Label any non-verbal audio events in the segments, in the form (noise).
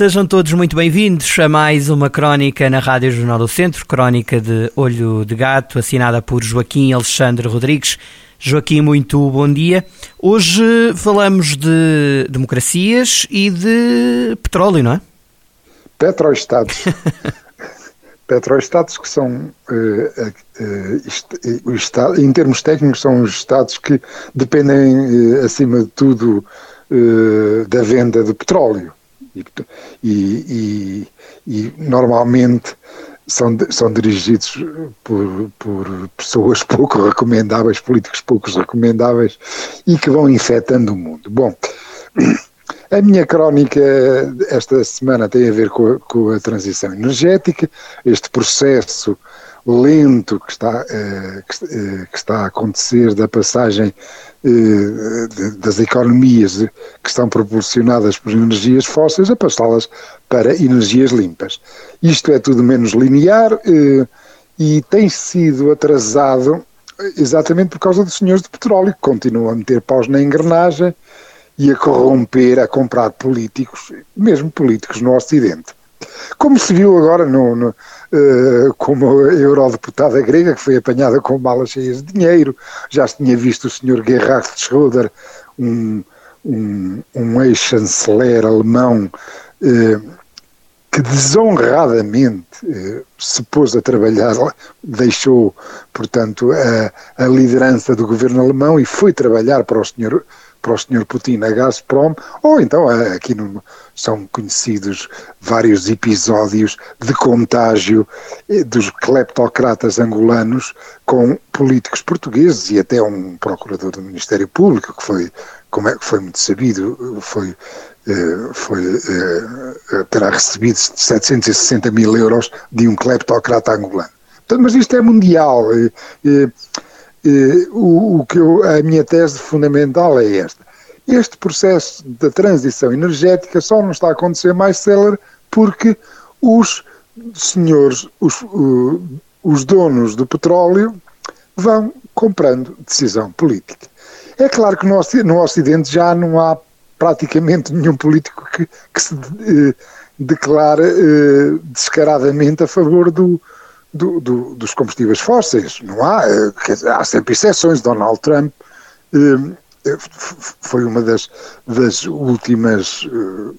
Sejam todos muito bem-vindos a mais uma crónica na Rádio Jornal do Centro, crónica de Olho de Gato, assinada por Joaquim Alexandre Rodrigues. Joaquim, muito bom dia. Hoje falamos de democracias e de petróleo, não é? Petroestados. (laughs) Petroestados que são, uh, uh, uh, em termos técnicos, são os estados que dependem, acima de tudo, da venda de petróleo e, e, e, normalmente são, são dirigidos por, por pessoas (laughs) pouco recomendáveis, políticos poucos recomendáveis e que vão infectando o mundo. Bom, (clears throat) a minha crónica esta semana tem a ver com a, com a transição energética, este processo lento que está, eh, eh, que está a acontecer da passagem eh, das economias que estão propulsionadas por energias fósseis a passá-las para energias limpas. Isto é tudo menos linear e tem sido atrasado exatamente por causa dos senhores de petróleo que continuam a meter paus na engrenagem e a corromper, a comprar políticos, mesmo políticos no Ocidente. Como se viu agora no, no uh, como a eurodeputada grega, que foi apanhada com malas cheias de dinheiro, já se tinha visto o senhor Gerhard Schröder, um, um, um ex-chanceler alemão, uh, que desonradamente uh, se pôs a trabalhar, deixou, portanto, a, a liderança do governo alemão e foi trabalhar para o senhor para o Sr. Putin a Gazprom, ou então eh, aqui no, são conhecidos vários episódios de contágio eh, dos cleptocratas angolanos com políticos portugueses e até um procurador do Ministério Público, que foi, como é, foi muito sabido, foi, eh, foi, terá recebido 760 mil euros de um cleptocrata angolano. Mas isto é mundial. Eh, o, o, que eu, a minha tese fundamental é esta. Este processo da transição energética só não está a acontecer mais célere porque os senhores, os, os donos do petróleo vão comprando decisão política. É claro que no, no Ocidente já não há praticamente nenhum político que, que se declare uh, descaradamente a favor do, do, do, dos combustíveis fósseis. Não há, eh, há sempre exceções. Donald Trump eh, eh, foi uma das, das últimas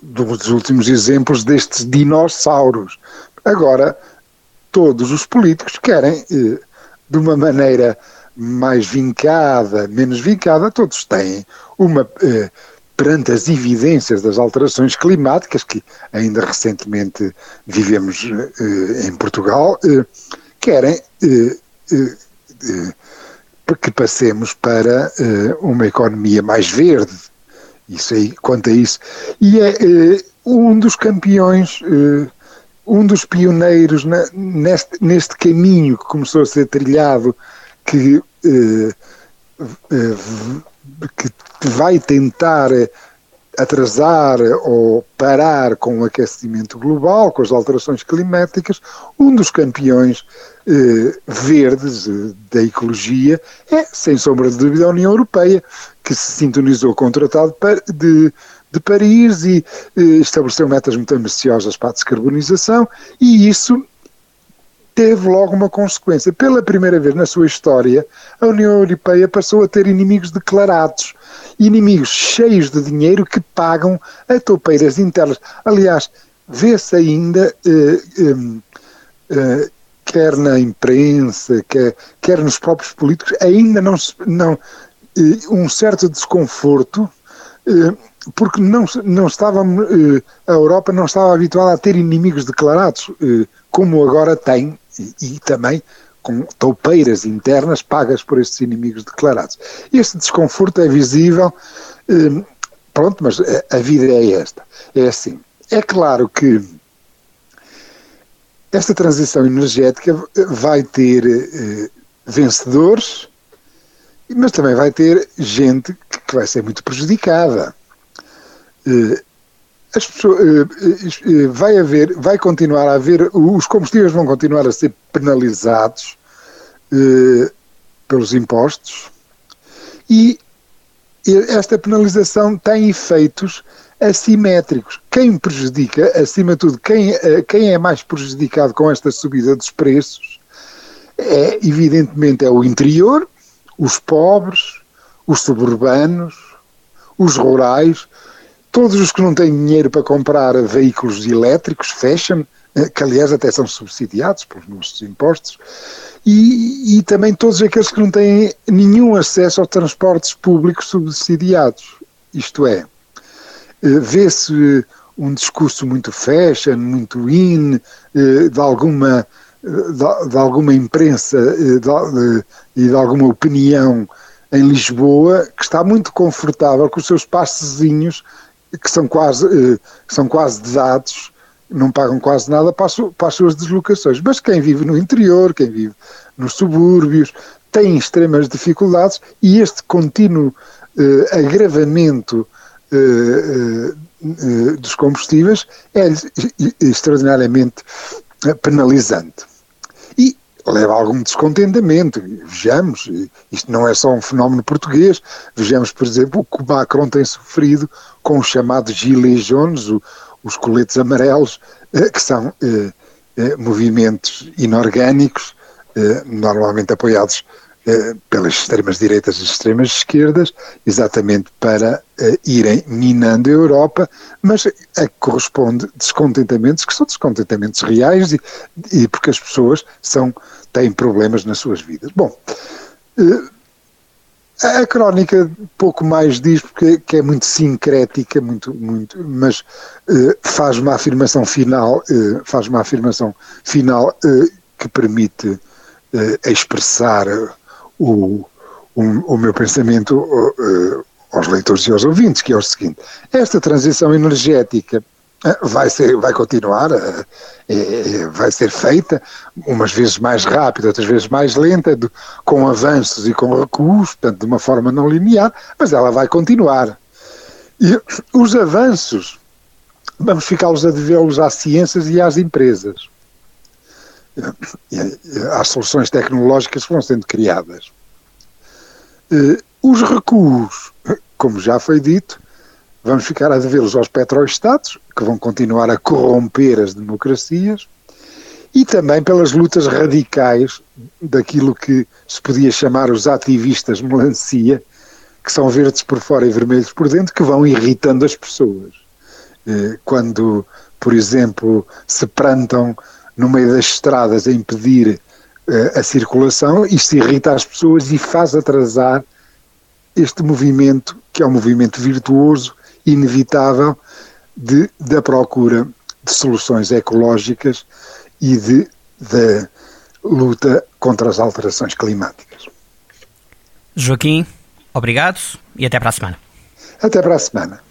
dos últimos exemplos destes dinossauros. Agora, todos os políticos querem, de uma maneira mais vincada, menos vincada, todos têm uma perante as evidências das alterações climáticas que ainda recentemente vivemos eh, em Portugal, eh, querem eh, que passemos para uma economia mais verde. Isso aí, quanto a isso. E é um dos campeões, um dos pioneiros neste, neste caminho que começou a ser trilhado, que que vai tentar atrasar ou parar com o aquecimento global, com as alterações climáticas, um dos campeões eh, verdes eh, da ecologia é, sem sombra de dúvida, a União Europeia, que se sintonizou com o Tratado de, de Paris e eh, estabeleceu metas muito ambiciosas para a descarbonização, e isso teve logo uma consequência. Pela primeira vez na sua história, a União Europeia passou a ter inimigos declarados. Inimigos cheios de dinheiro que pagam a toupeiras internas. Aliás, vê-se ainda, eh, eh, eh, quer na imprensa, quer, quer nos próprios políticos, ainda não, não eh, um certo desconforto eh, porque não, não estava, eh, a Europa não estava habituada a ter inimigos declarados, como agora tem e, e também com toupeiras internas pagas por estes inimigos declarados. Este desconforto é visível, eh, pronto, mas a, a vida é esta. É assim. É claro que esta transição energética vai ter, eh, vencedores, mas também vai ter gente que vai ser muito prejudicada. Eh, as pessoas, eh, vai haver, vai continuar a haver, os combustíveis vão continuar a ser penalizados pelos impostos e esta penalização tem efeitos assimétricos. Quem prejudica, acima de tudo, quem, eh, quem é mais prejudicado com esta subida dos preços é, evidentemente, é o interior, os pobres, os suburbanos, os rurais, todos os que não têm dinheiro para comprar veículos elétricos, fashion, eh, que aliás até são subsidiados pelos nossos impostos, e, e também todos aqueles que não têm nenhum acesso aos transportes públicos subsidiados. Isto é, eh, vê-se um discurso muito fashion, muito in, eh, de alguma, de, alguma imprensa e de alguma opinião em Lisboa que está muito confortável com os seus passezinhos que são quase, são quase dados, não pagam quase nada para as suas deslocações. Mas quem vive no interior, quem vive nos subúrbios, tem extremas dificuldades e este contínuo agravamento uh, uh, dos combustíveis é extraordinariamente penalizante. Leva a algum descontentamento. Vejamos, isto não é só um fenómeno português, vejamos, por exemplo, o que Macron tem sofrido com os chamados gilets jaunes, o, os coletes amarelos, que são movimentos inorgânicos, normalmente apoiados eh, pelas extremas direitas e extremas esquerdas, exatamente para uh, irem minando a Europa, mas a que corresponde descontentamentos que são descontentamentos reais e, e porque as pessoas são, têm problemas nas suas vidas. Bom, uh, a crónica pouco mais diz porque que é muito sincrética, muito, muito, mas faz uma afirmação final, faz uma afirmação final que permite expressar o, o, o meu pensamento uh, aos leitores e aos ouvintes, que é o seguinte: esta transição energética uh, vai, ser, vai continuar, é, vai ser feita, umas vezes mais rápida, outras vezes mais lenta, de, com avanços e com recuos, portanto, de uma forma não linear, mas ela vai continuar. E os avanços, vamos ficá-los a devê-los às ciências e às empresas às soluções tecnológicas que vão sendo criadas. Eh, os recuos, como já foi dito, vamos ficar a devê-los aos petroestados, que vão continuar a corromper as democracias, e também pelas lutas radicais daquilo que se podia chamar os ativistas melancia, que são verdes por fora e vermelhos por dentro, que vão irritando as pessoas. Eh, quando, por exemplo, se plantam no meio das estradas a impedir uh, a circulação, isto irrita as pessoas e faz atrasar este movimento, que é um movimento virtuoso, inevitável, de, da procura de soluções ecológicas e de, de luta contra as alterações climáticas. Joaquim, obrigado e até para a semana. Até para a semana.